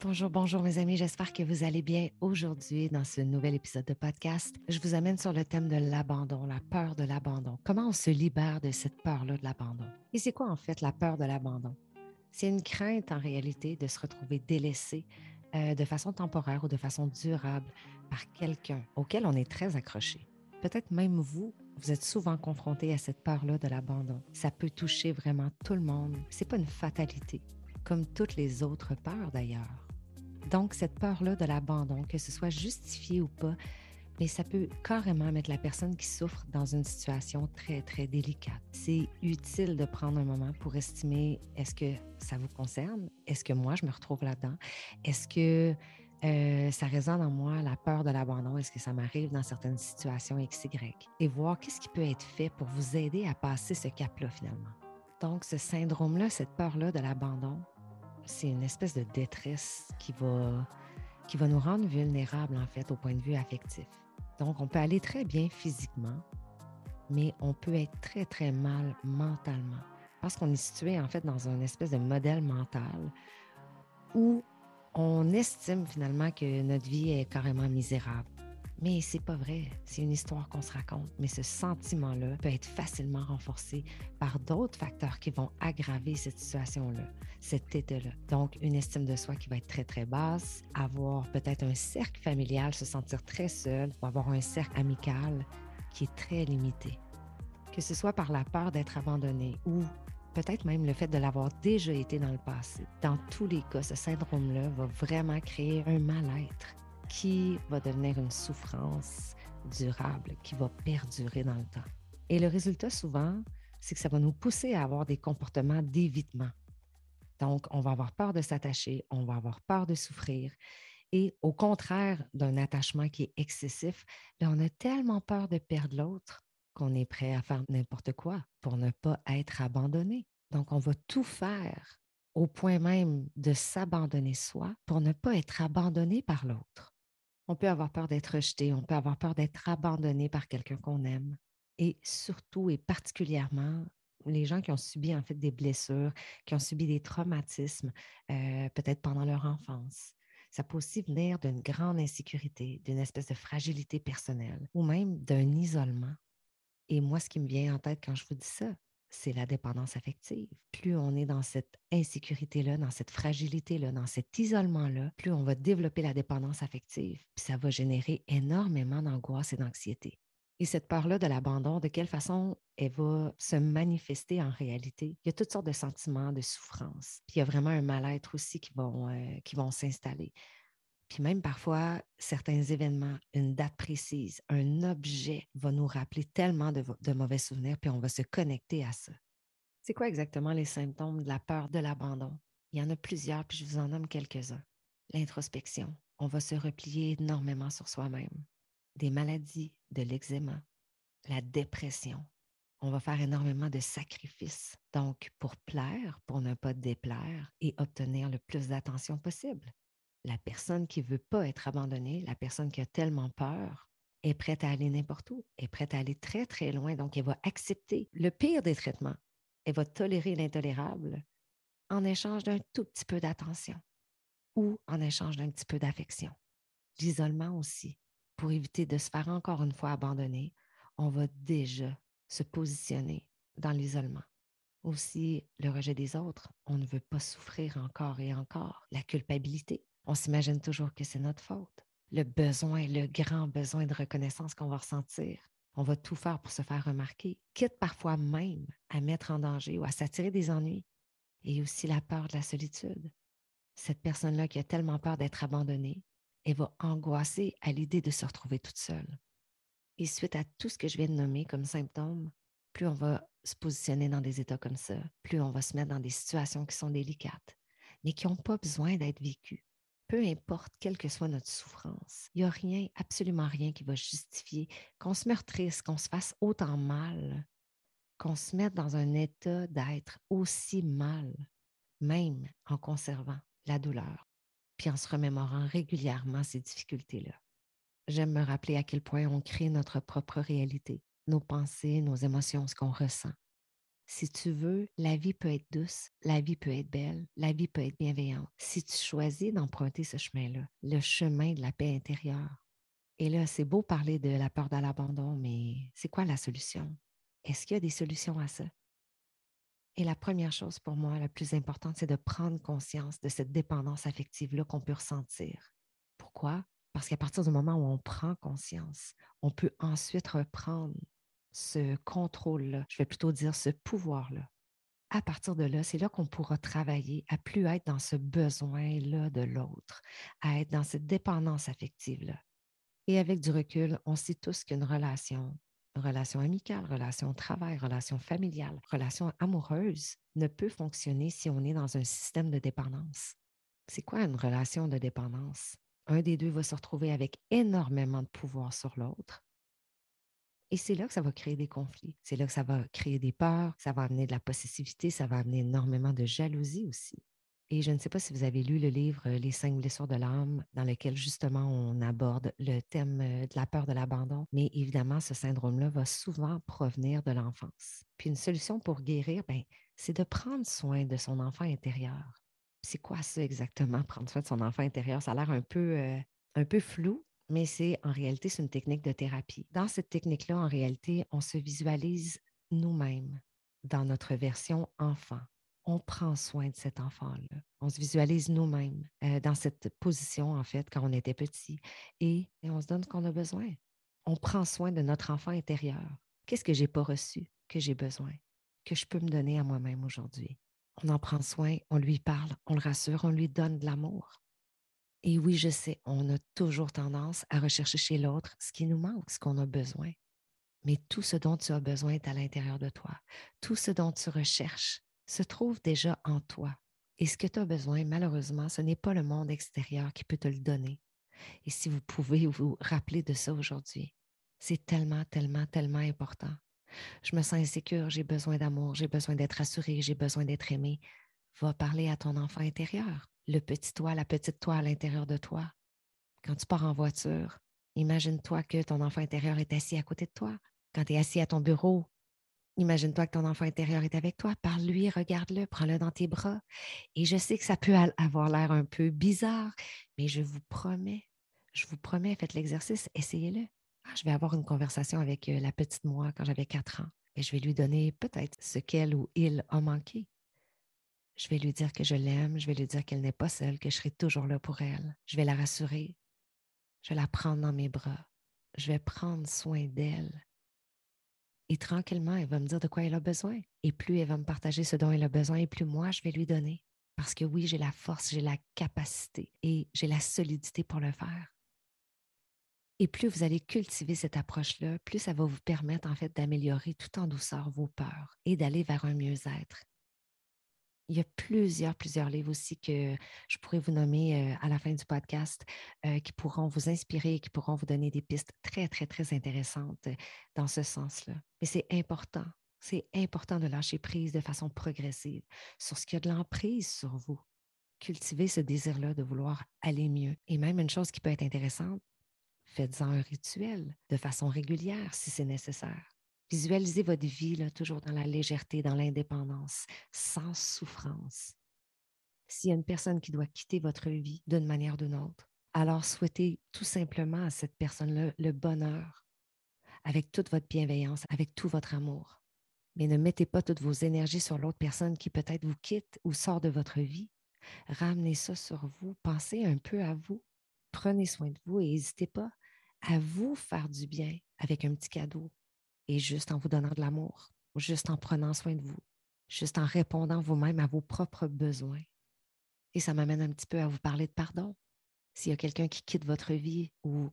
Bonjour, bonjour mes amis, j'espère que vous allez bien. Aujourd'hui, dans ce nouvel épisode de podcast, je vous amène sur le thème de l'abandon, la peur de l'abandon. Comment on se libère de cette peur-là de l'abandon? Et c'est quoi en fait la peur de l'abandon? C'est une crainte en réalité de se retrouver délaissé euh, de façon temporaire ou de façon durable par quelqu'un auquel on est très accroché. Peut-être même vous, vous êtes souvent confronté à cette peur-là de l'abandon. Ça peut toucher vraiment tout le monde. C'est pas une fatalité, comme toutes les autres peurs d'ailleurs. Donc, cette peur-là de l'abandon, que ce soit justifié ou pas, mais ça peut carrément mettre la personne qui souffre dans une situation très, très délicate. C'est utile de prendre un moment pour estimer est-ce que ça vous concerne? Est-ce que moi, je me retrouve là-dedans? Est-ce que euh, ça résonne en moi, la peur de l'abandon? Est-ce que ça m'arrive dans certaines situations XY? Et voir qu'est-ce qui peut être fait pour vous aider à passer ce cap-là finalement. Donc, ce syndrome-là, cette peur-là de l'abandon, c'est une espèce de détresse qui va, qui va nous rendre vulnérables, en fait, au point de vue affectif. Donc, on peut aller très bien physiquement, mais on peut être très, très mal mentalement. Parce qu'on est situé, en fait, dans une espèce de modèle mental où on estime finalement que notre vie est carrément misérable. Mais c'est pas vrai. C'est une histoire qu'on se raconte. Mais ce sentiment-là peut être facilement renforcé par d'autres facteurs qui vont aggraver cette situation-là, cet état-là. Donc, une estime de soi qui va être très, très basse, avoir peut-être un cercle familial, se sentir très seul, ou avoir un cercle amical qui est très limité. Que ce soit par la peur d'être abandonné ou peut-être même le fait de l'avoir déjà été dans le passé. Dans tous les cas, ce syndrome-là va vraiment créer un mal-être qui va devenir une souffrance durable, qui va perdurer dans le temps. Et le résultat, souvent, c'est que ça va nous pousser à avoir des comportements d'évitement. Donc, on va avoir peur de s'attacher, on va avoir peur de souffrir. Et au contraire d'un attachement qui est excessif, ben, on a tellement peur de perdre l'autre qu'on est prêt à faire n'importe quoi pour ne pas être abandonné. Donc, on va tout faire au point même de s'abandonner soi pour ne pas être abandonné par l'autre. On peut avoir peur d'être rejeté, on peut avoir peur d'être abandonné par quelqu'un qu'on aime. Et surtout et particulièrement, les gens qui ont subi en fait des blessures, qui ont subi des traumatismes, euh, peut-être pendant leur enfance. Ça peut aussi venir d'une grande insécurité, d'une espèce de fragilité personnelle ou même d'un isolement. Et moi, ce qui me vient en tête quand je vous dis ça, c'est la dépendance affective. Plus on est dans cette insécurité-là, dans cette fragilité-là, dans cet isolement-là, plus on va développer la dépendance affective. Puis ça va générer énormément d'angoisse et d'anxiété. Et cette peur-là de l'abandon, de quelle façon elle va se manifester en réalité? Il y a toutes sortes de sentiments de souffrance. Puis il y a vraiment un mal-être aussi qui vont, euh, qui vont s'installer. Puis même parfois, certains événements, une date précise, un objet va nous rappeler tellement de, mauvais souvenirs, puis on va se connecter à ça. C'est quoi exactement les symptômes de la peur de l'abandon? Il y en a plusieurs, puis je vous en nomme quelques-uns. L'introspection. On va se replier énormément sur soi-même. Des maladies, de l'eczéma, la dépression. On va faire énormément de sacrifices, donc pour plaire, pour ne pas déplaire et obtenir le plus d'attention possible la personne qui ne veut pas être abandonnée, la personne qui a tellement peur, est prête à aller n'importe où, est prête à aller très, très loin. Donc, elle va accepter le pire des traitements. Elle va tolérer l'intolérable en échange d'un tout petit peu d'attention ou en échange d'un petit peu d'affection. L'isolement aussi. Pour éviter de se faire encore une fois abandonner, on va déjà se positionner dans l'isolement. Aussi, le rejet des autres. On ne veut pas souffrir encore et encore. La culpabilité on s'imagine toujours que c'est notre faute. Le besoin, le grand besoin de reconnaissance qu'on va ressentir. On va tout faire pour se faire remarquer, quitte parfois même à mettre en danger ou à s'attirer des ennuis. Et aussi la peur de la solitude. Cette personne-là qui a tellement peur d'être abandonnée, elle va angoisser à l'idée de se retrouver toute seule. Et suite à tout ce que je viens de nommer comme symptômes, plus on va se positionner dans des états comme ça, plus on va se mettre dans des situations qui sont délicates, mais qui n'ont pas besoin d'être vécues peu importe quelle que soit notre souffrance, il n'y a rien, absolument rien qui va justifier qu'on se meurtrisse, qu'on se fasse autant mal, qu'on se mette dans un état d'être aussi mal, même en conservant la douleur, puis en se remémorant régulièrement ces difficultés-là. J'aime me rappeler à quel point on crée notre propre réalité, nos pensées, nos émotions, ce qu'on ressent. Si tu veux, la vie peut être douce, la vie peut être belle, la vie peut être bienveillante. Si tu choisis d'emprunter ce chemin-là, le chemin de la paix intérieure. Et là, c'est beau parler de la peur de l'abandon, mais c'est quoi la solution? Est-ce qu'il y a des solutions à ça? Et la première chose pour moi, la plus importante, c'est de prendre conscience de cette dépendance affective-là qu'on peut ressentir. Pourquoi? Parce qu'à partir du moment où on prend conscience, on peut ensuite reprendre ce contrôle-là, je vais plutôt dire ce pouvoir-là. À partir de là, c'est là qu'on pourra travailler à plus être dans ce besoin-là de l'autre, à être dans cette dépendance affective-là. Et avec du recul, on sait tous qu'une relation, relation amicale, relation au travail, relation familiale, relation amoureuse ne peut fonctionner si on est dans un système de dépendance. C'est quoi une relation de dépendance? Un des deux va se retrouver avec énormément de pouvoir sur l'autre. Et c'est là que ça va créer des conflits. C'est là que ça va créer des peurs, ça va amener de la possessivité, ça va amener énormément de jalousie aussi. Et je ne sais pas si vous avez lu le livre euh, Les cinq blessures de l'âme, dans lequel justement on aborde le thème euh, de la peur de l'abandon. Mais évidemment, ce syndrome-là va souvent provenir de l'enfance. Puis une solution pour guérir, ben, c'est de prendre soin de son enfant intérieur. C'est quoi ça exactement, prendre soin de son enfant intérieur? Ça a l'air un peu, euh, un peu flou, mais c'est en réalité, c'est une technique de thérapie. Dans cette technique-là, en réalité, on se visualise nous-mêmes dans notre version enfant on prend soin de cet enfant-là. On se visualise nous-mêmes euh, dans cette position, en fait, quand on était petit, et, on se donne ce qu'on a besoin. On prend soin de notre enfant intérieur. Qu'est-ce que je n'ai pas reçu, que j'ai besoin, que je peux me donner à moi-même aujourd'hui? On en prend soin, on lui parle, on le rassure, on lui donne de l'amour. Et oui, je sais, on a toujours tendance à rechercher chez l'autre ce qui nous manque, ce qu'on a besoin. Mais tout ce dont tu as besoin est à l'intérieur de toi. Tout ce dont tu recherches se trouve déjà en toi. Et ce que tu as besoin, malheureusement, ce n'est pas le monde extérieur qui peut te le donner. Et si vous pouvez vous rappeler de ça aujourd'hui, c'est tellement, tellement, tellement important. Je me sens insécure, j'ai besoin d'amour, j'ai besoin d'être assurée, j'ai besoin d'être aimée. Va parler à ton enfant intérieur, le petit toi, la petite toi à l'intérieur de toi. Quand tu pars en voiture, imagine-toi que ton enfant intérieur est assis à côté de toi. Quand tu es assis à ton bureau, Imagine-toi que ton enfant intérieur est avec toi, parle-lui, regarde-le, prends-le dans tes bras. Et je sais que ça peut avoir l'air un peu bizarre, mais je vous promets, je vous promets, faites l'exercice, essayez-le. Ah, je vais avoir une conversation avec euh, la petite moi quand j'avais quatre ans et je vais lui donner peut-être ce qu'elle ou il a manqué. Je vais lui dire que je l'aime, je vais lui dire qu'elle n'est pas seule, que je serai toujours là pour elle. Je vais la rassurer. Je vais la prendre dans mes bras. Je vais prendre soin d'elle. Et tranquillement, elle va me dire de quoi elle a besoin. Et plus elle va me partager ce dont elle a besoin, et plus moi, je vais lui donner. Parce que oui, j'ai la force, j'ai la capacité et j'ai la solidité pour le faire. Et plus vous allez cultiver cette approche-là, plus ça va vous permettre en fait d'améliorer tout en douceur vos peurs et d'aller vers un mieux-être il y a plusieurs, plusieurs livres aussi que je pourrais vous nommer à la fin du podcast qui pourront vous inspirer, qui pourront vous donner des pistes très, très, très intéressantes dans ce sens-là. Mais c'est important, c'est important de lâcher prise de façon progressive sur ce qui a de l'emprise sur vous. Cultivez ce désir-là de vouloir aller mieux. Et même une chose qui peut être intéressante, faites-en un rituel de façon régulière si c'est nécessaire. Visualisez votre vie toujours dans la légèreté, dans l'indépendance, sans souffrance. S'il y a une personne qui doit quitter votre vie d'une manière ou d'une autre, alors souhaitez tout simplement à cette personne-là le bonheur, avec toute votre bienveillance, avec tout votre amour. Mais ne mettez pas toutes vos énergies sur l'autre personne qui peut-être vous quitte ou sort de votre vie. Ramenez ça sur vous, pensez un peu à vous, prenez soin de vous et n'hésitez pas à vous faire du bien avec un petit cadeau, et juste en vous donnant de l'amour, juste en prenant soin de vous, juste en répondant vous-même à vos propres besoins. Et ça m'amène un petit peu à vous parler de pardon. S'il y a quelqu'un qui quitte votre vie ou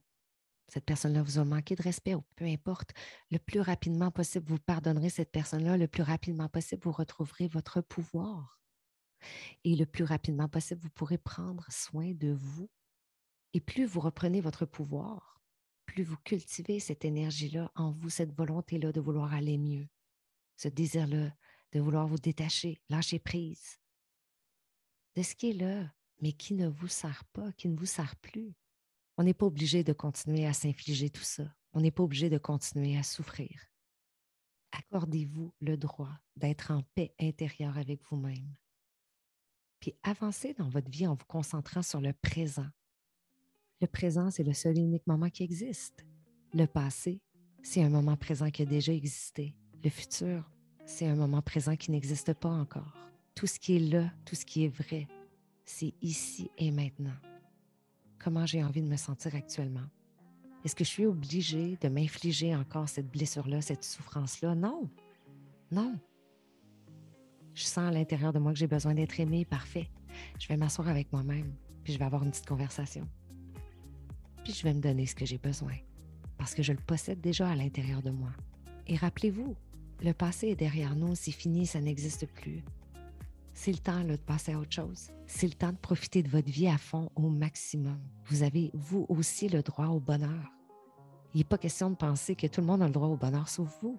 cette personne-là vous a manqué de respect ou peu importe, le plus rapidement possible, vous pardonnerez cette personne-là, le plus rapidement possible, vous retrouverez votre pouvoir. Et le plus rapidement possible, vous pourrez prendre soin de vous. Et plus vous reprenez votre pouvoir, plus vous cultivez cette énergie-là en vous, cette volonté-là de vouloir aller mieux, ce désir-là de vouloir vous détacher, lâcher prise de ce qui est là, mais qui ne vous sert pas, qui ne vous sert plus. On n'est pas obligé de continuer à s'infliger tout ça. On n'est pas obligé de continuer à souffrir. accordez-vous le droit d'être en paix intérieure avec vous-même. Puis avancez dans votre vie en vous concentrant sur le présent. Le présent, c'est le seul et unique moment qui existe. Le passé, c'est un moment présent qui a déjà existé. Le futur, c'est un moment présent qui n'existe pas encore. Tout ce qui est là, tout ce qui est vrai, c'est ici et maintenant. Comment j'ai envie de me sentir actuellement? Est-ce que je suis obligée de m'infliger encore cette blessure-là, cette souffrance-là? Non. Non. Je sens à l'intérieur de moi que j'ai besoin d'être aimée, parfait. Je vais m'asseoir avec moi-même, puis je vais avoir une petite conversation. Puis je vais me donner ce que j'ai besoin, parce que je le possède déjà à l'intérieur de moi. Et rappelez-vous, le passé est derrière nous, c'est fini, ça n'existe plus. C'est le temps de passer à autre chose. C'est le temps de profiter de votre vie à fond au maximum. Vous avez, vous aussi, le droit au bonheur. Il n'est pas question de penser que tout le monde a le droit au bonheur sauf vous.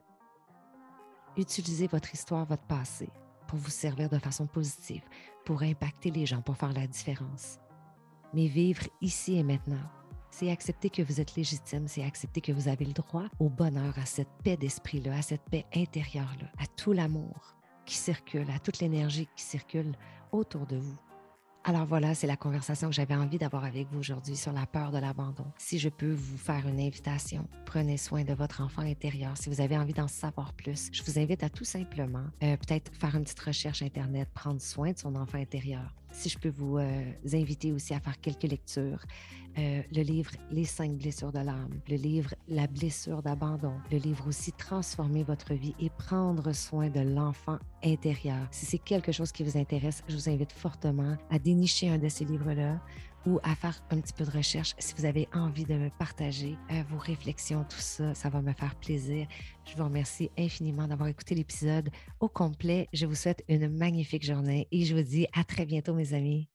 Utilisez votre histoire, votre passé pour vous servir de façon positive, pour impacter les gens, pour faire la différence. Mais vivre ici et maintenant, c'est accepter que vous êtes légitime, c'est accepter que vous avez le droit au bonheur, à cette paix d'esprit-là, à cette paix intérieure-là, à tout l'amour qui circule, à toute l'énergie qui circule autour de vous. Alors voilà, c'est la conversation que j'avais envie d'avoir avec vous aujourd'hui sur la peur de l'abandon. Si je peux vous faire une invitation, prenez soin de votre enfant intérieur. Si vous avez envie d'en savoir plus, je vous invite à tout simplement euh, peut-être faire une petite recherche Internet, prendre soin de son enfant intérieur. Si je peux vous euh, inviter aussi à faire quelques lectures, euh, le livre Les cinq blessures de l'âme, le livre La blessure d'abandon, le livre aussi Transformer votre vie et prendre soin de l'enfant intérieur. Si c'est quelque chose qui vous intéresse, je vous invite fortement à dénicher un de ces livres-là ou à faire un petit peu de recherche. Si vous avez envie de me partager euh, vos réflexions, tout ça, ça va me faire plaisir. Je vous remercie infiniment d'avoir écouté l'épisode au complet. Je vous souhaite une magnifique journée et je vous dis à très bientôt, mes amis.